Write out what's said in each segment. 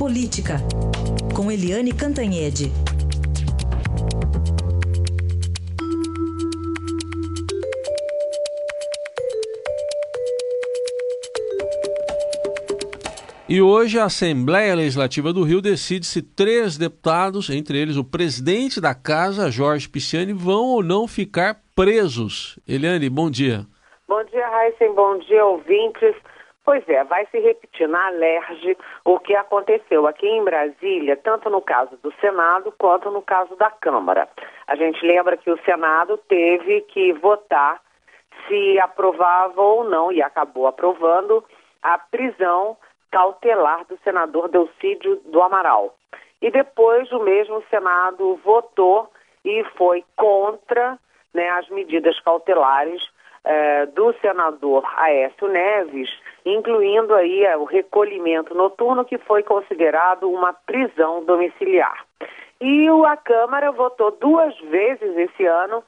Política, com Eliane Cantanhede. E hoje a Assembleia Legislativa do Rio decide se três deputados, entre eles o presidente da casa, Jorge Pisciani, vão ou não ficar presos. Eliane, bom dia. Bom dia, Raíssen. Bom dia, ouvintes. Pois é, vai se repetir na Alerj o que aconteceu aqui em Brasília, tanto no caso do Senado quanto no caso da Câmara. A gente lembra que o Senado teve que votar se aprovava ou não, e acabou aprovando, a prisão cautelar do senador Delcídio do Amaral. E depois o mesmo Senado votou e foi contra né, as medidas cautelares eh, do senador Aécio Neves, incluindo aí eh, o recolhimento noturno, que foi considerado uma prisão domiciliar. E a Câmara votou duas vezes esse ano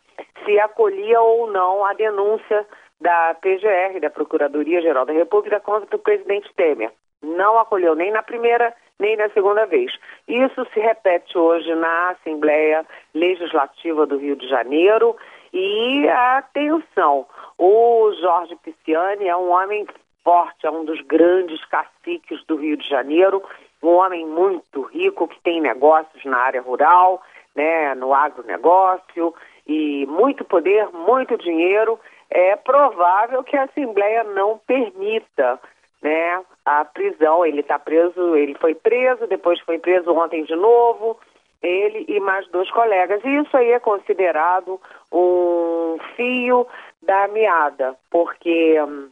se acolhia ou não a denúncia da PGR, da Procuradoria-Geral da República, contra o presidente Temer não acolheu nem na primeira nem na segunda vez. Isso se repete hoje na Assembleia Legislativa do Rio de Janeiro e atenção, o Jorge Pisciani é um homem forte, é um dos grandes caciques do Rio de Janeiro, um homem muito rico que tem negócios na área rural, né, no agronegócio e muito poder, muito dinheiro. É provável que a Assembleia não permita né, a prisão. Ele está preso, ele foi preso, depois foi preso ontem de novo, ele e mais dois colegas. E isso aí é considerado um fio da meada, porque hum,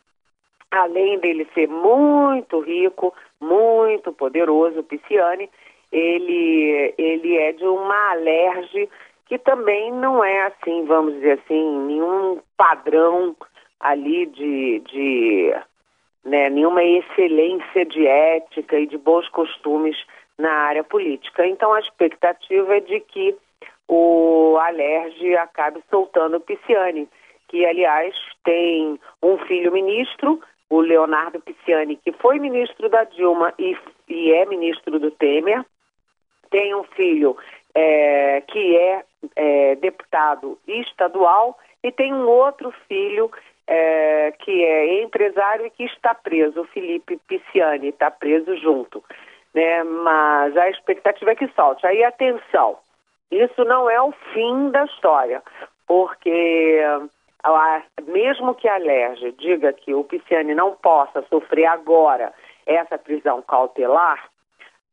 além dele ser muito rico, muito poderoso, Pisciani, ele, ele é de uma alerge que também não é assim, vamos dizer assim, nenhum padrão ali de, de né, nenhuma excelência de ética e de bons costumes na área política. Então, a expectativa é de que o Alerge acabe soltando o Pisciani, que, aliás, tem um filho ministro, o Leonardo Pisciani, que foi ministro da Dilma e, e é ministro do Temer, tem um filho é, que é, é deputado estadual e tem um outro filho é, que é empresário e que está preso, o Felipe Pisciani está preso junto. Né? Mas a expectativa é que solte. Aí, atenção, isso não é o fim da história, porque mesmo que a Lerge diga que o Pisciani não possa sofrer agora essa prisão cautelar,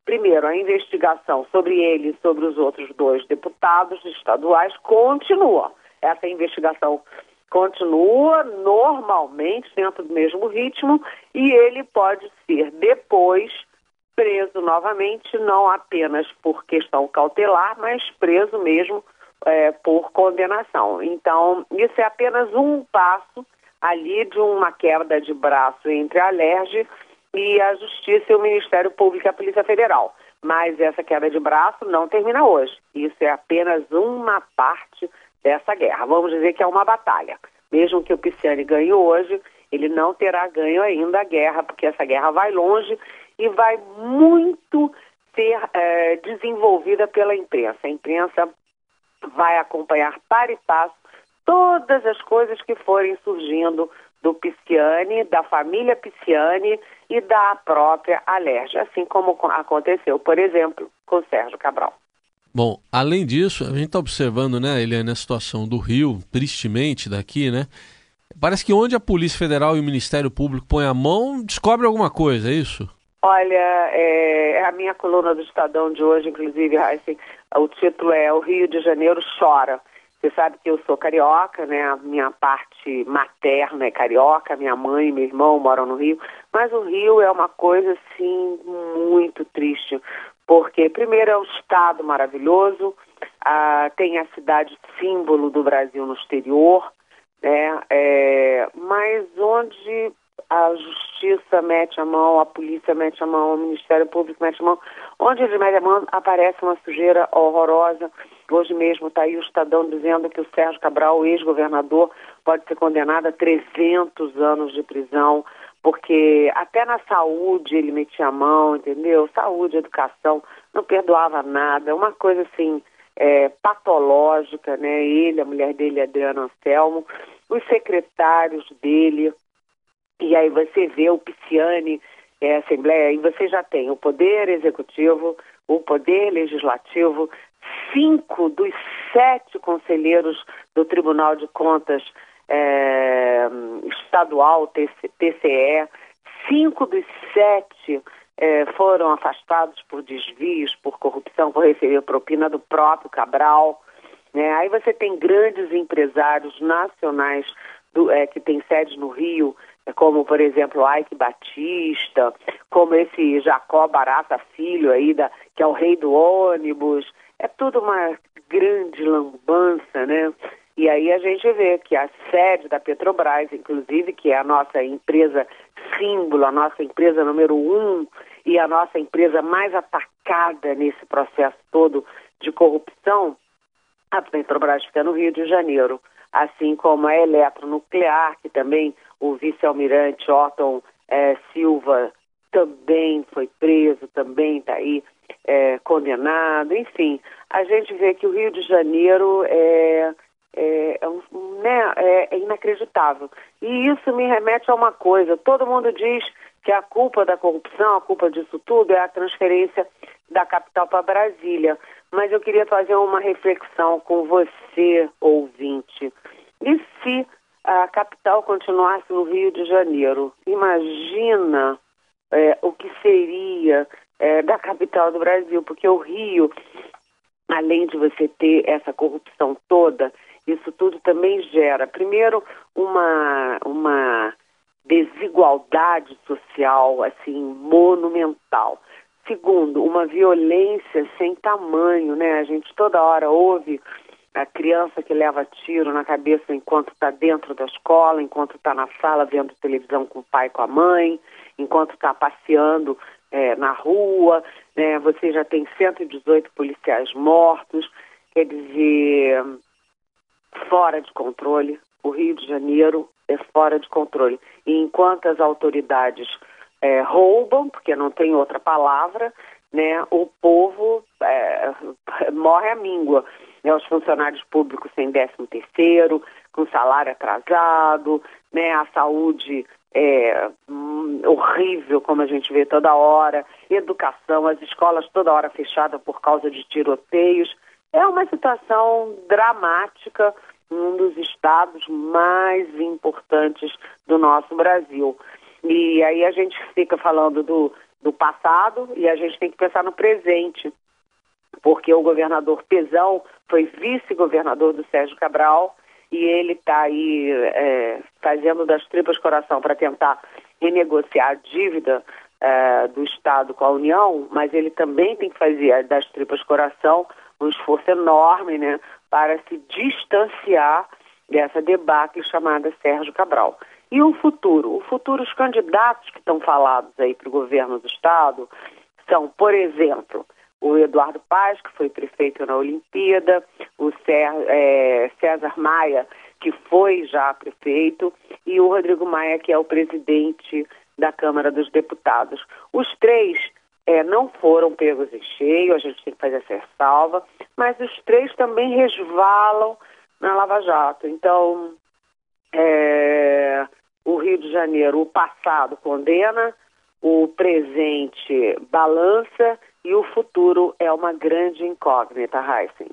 primeiro, a investigação sobre ele e sobre os outros dois deputados estaduais continua. Essa investigação continua normalmente dentro do mesmo ritmo e ele pode ser depois preso novamente, não apenas por questão cautelar, mas preso mesmo é, por condenação. Então, isso é apenas um passo ali de uma quebra de braço entre a LERJ e a Justiça e o Ministério Público e a Polícia Federal. Mas essa queda de braço não termina hoje. Isso é apenas uma parte dessa guerra. Vamos dizer que é uma batalha. Mesmo que o Pisciani ganhe hoje, ele não terá ganho ainda a guerra, porque essa guerra vai longe e vai muito ser é, desenvolvida pela imprensa. A imprensa vai acompanhar para e passo todas as coisas que forem surgindo do Pisciani, da família Pisciani e da própria Alerj, assim como aconteceu, por exemplo, com Sérgio Cabral. Bom, além disso, a gente está observando, né, Eliane, a situação do Rio, tristemente daqui, né? Parece que onde a Polícia Federal e o Ministério Público põem a mão, descobre alguma coisa, é isso? Olha, é, a minha coluna do Estadão de hoje, inclusive, o título é O Rio de Janeiro Chora. Você sabe que eu sou carioca, né? A minha parte materna é carioca, minha mãe e meu irmão moram no Rio, mas o Rio é uma coisa assim muito triste, porque primeiro é um estado maravilhoso, tem a cidade símbolo do Brasil no exterior, né? É, mas onde a justiça mete a mão, a polícia mete a mão, o Ministério Público mete a mão, onde eles metem a mão aparece uma sujeira horrorosa. Hoje mesmo está aí o Estadão dizendo que o Sérgio Cabral, ex-governador, pode ser condenado a 300 anos de prisão porque até na saúde ele metia a mão, entendeu? Saúde, educação, não perdoava nada, uma coisa assim é, patológica, né? Ele, a mulher dele, Adriano Anselmo, os secretários dele, aí você vê o Pisciani, é, Assembleia, e você já tem o Poder Executivo, o Poder Legislativo, cinco dos sete conselheiros do Tribunal de Contas é, Estadual, TCE, cinco dos sete é, foram afastados por desvios, por corrupção, por receber propina do próprio Cabral. Né? Aí você tem grandes empresários nacionais do, é, que têm sede no Rio, como por exemplo Ike Batista, como esse Jacó Barata Filho aí, da, que é o rei do ônibus. É tudo uma grande lambança, né? E aí a gente vê que a sede da Petrobras, inclusive, que é a nossa empresa símbolo, a nossa empresa número um e a nossa empresa mais atacada nesse processo todo de corrupção, a Petrobras fica no Rio de Janeiro, assim como a Eletronuclear, que também o vice-almirante Otton é, Silva também foi preso, também está aí é, condenado. Enfim, a gente vê que o Rio de Janeiro é, é, é, né, é, é inacreditável. E isso me remete a uma coisa: todo mundo diz que a culpa da corrupção, a culpa disso tudo é a transferência da capital para Brasília. Mas eu queria fazer uma reflexão com você, ouvinte. A capital continuasse no Rio de Janeiro? Imagina é, o que seria é, da capital do Brasil, porque o Rio, além de você ter essa corrupção toda, isso tudo também gera, primeiro, uma, uma desigualdade social assim monumental. Segundo, uma violência sem tamanho, né? A gente toda hora ouve a criança que leva tiro na cabeça enquanto está dentro da escola, enquanto está na sala vendo televisão com o pai e com a mãe, enquanto está passeando é, na rua, né? Você já tem 118 policiais mortos, quer dizer, fora de controle. O Rio de Janeiro é fora de controle. E enquanto as autoridades é, roubam, porque não tem outra palavra, né, o povo é, morre à míngua. Né, os funcionários públicos sem décimo terceiro, com salário atrasado, né, a saúde é, hum, horrível, como a gente vê toda hora, educação, as escolas toda hora fechadas por causa de tiroteios. É uma situação dramática num dos estados mais importantes do nosso Brasil. E aí a gente fica falando do, do passado e a gente tem que pensar no presente, porque o governador Pezão foi vice-governador do Sérgio Cabral e ele está aí é, fazendo das tripas coração para tentar renegociar a dívida é, do Estado com a União, mas ele também tem que fazer das tripas coração um esforço enorme, né, para se distanciar dessa debacle chamada Sérgio Cabral. E o futuro? O futuro, os candidatos que estão falados aí para o governo do Estado são, por exemplo, o Eduardo Paz, que foi prefeito na Olimpíada, o é, César Maia, que foi já prefeito, e o Rodrigo Maia, que é o presidente da Câmara dos Deputados. Os três é, não foram pegos em cheio, a gente tem que fazer essa ressalva, mas os três também resvalam na Lava Jato. Então, é, o Rio de Janeiro, o passado condena, o presente balança e o futuro é uma grande incógnita, Heisen.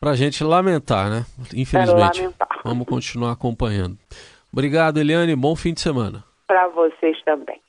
Para a gente lamentar, né? Infelizmente. É lamentar. Vamos continuar acompanhando. Obrigado, Eliane. Bom fim de semana. Para vocês também.